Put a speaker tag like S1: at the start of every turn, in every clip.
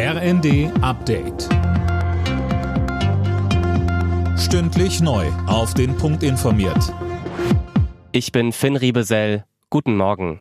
S1: RND Update. Stündlich neu. Auf den Punkt informiert.
S2: Ich bin Finn Riebesell. Guten Morgen.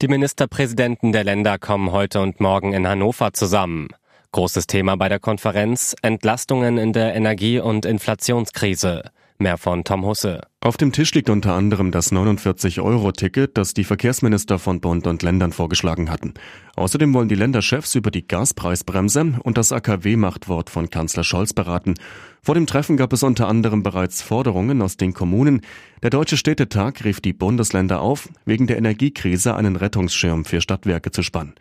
S2: Die Ministerpräsidenten der Länder kommen heute und morgen in Hannover zusammen. Großes Thema bei der Konferenz Entlastungen in der Energie- und Inflationskrise. Mehr von Tom Husse.
S3: Auf dem Tisch liegt unter anderem das 49-Euro-Ticket, das die Verkehrsminister von Bund und Ländern vorgeschlagen hatten. Außerdem wollen die Länderchefs über die Gaspreisbremse und das AKW-Machtwort von Kanzler Scholz beraten. Vor dem Treffen gab es unter anderem bereits Forderungen aus den Kommunen. Der Deutsche Städtetag rief die Bundesländer auf, wegen der Energiekrise einen Rettungsschirm für Stadtwerke zu spannen.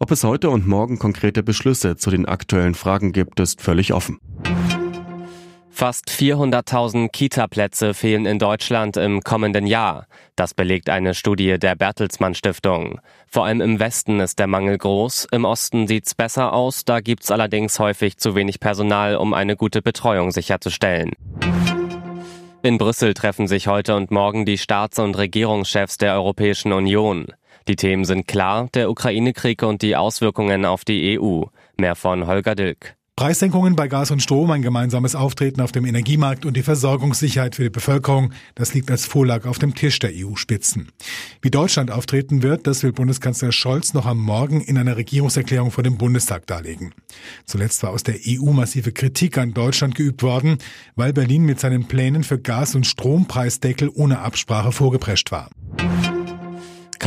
S3: Ob es heute und morgen konkrete Beschlüsse zu den aktuellen Fragen gibt, ist völlig offen.
S2: Fast 400.000 Kita-Plätze fehlen in Deutschland im kommenden Jahr. Das belegt eine Studie der Bertelsmann Stiftung. Vor allem im Westen ist der Mangel groß, im Osten sieht's besser aus, da gibt's allerdings häufig zu wenig Personal, um eine gute Betreuung sicherzustellen. In Brüssel treffen sich heute und morgen die Staats- und Regierungschefs der Europäischen Union. Die Themen sind klar, der Ukraine-Krieg und die Auswirkungen auf die EU. Mehr von Holger Dilk.
S4: Preissenkungen bei Gas und Strom, ein gemeinsames Auftreten auf dem Energiemarkt und die Versorgungssicherheit für die Bevölkerung, das liegt als Vorlage auf dem Tisch der EU-Spitzen. Wie Deutschland auftreten wird, das will Bundeskanzler Scholz noch am Morgen in einer Regierungserklärung vor dem Bundestag darlegen. Zuletzt war aus der EU massive Kritik an Deutschland geübt worden, weil Berlin mit seinen Plänen für Gas- und Strompreisdeckel ohne Absprache vorgeprescht war.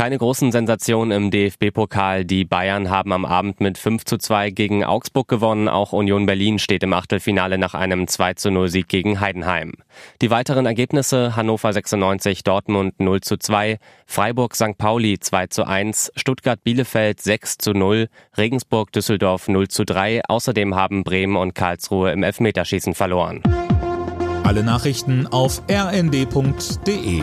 S2: Keine großen Sensationen im DFB-Pokal. Die Bayern haben am Abend mit 5 zu 2 gegen Augsburg gewonnen. Auch Union Berlin steht im Achtelfinale nach einem 2 zu 0 Sieg gegen Heidenheim. Die weiteren Ergebnisse Hannover 96, Dortmund 0 zu 2, Freiburg St. Pauli 2 zu 1, Stuttgart Bielefeld 6 zu 0, Regensburg Düsseldorf 0 zu 3. Außerdem haben Bremen und Karlsruhe im Elfmeterschießen verloren.
S1: Alle Nachrichten auf rnd.de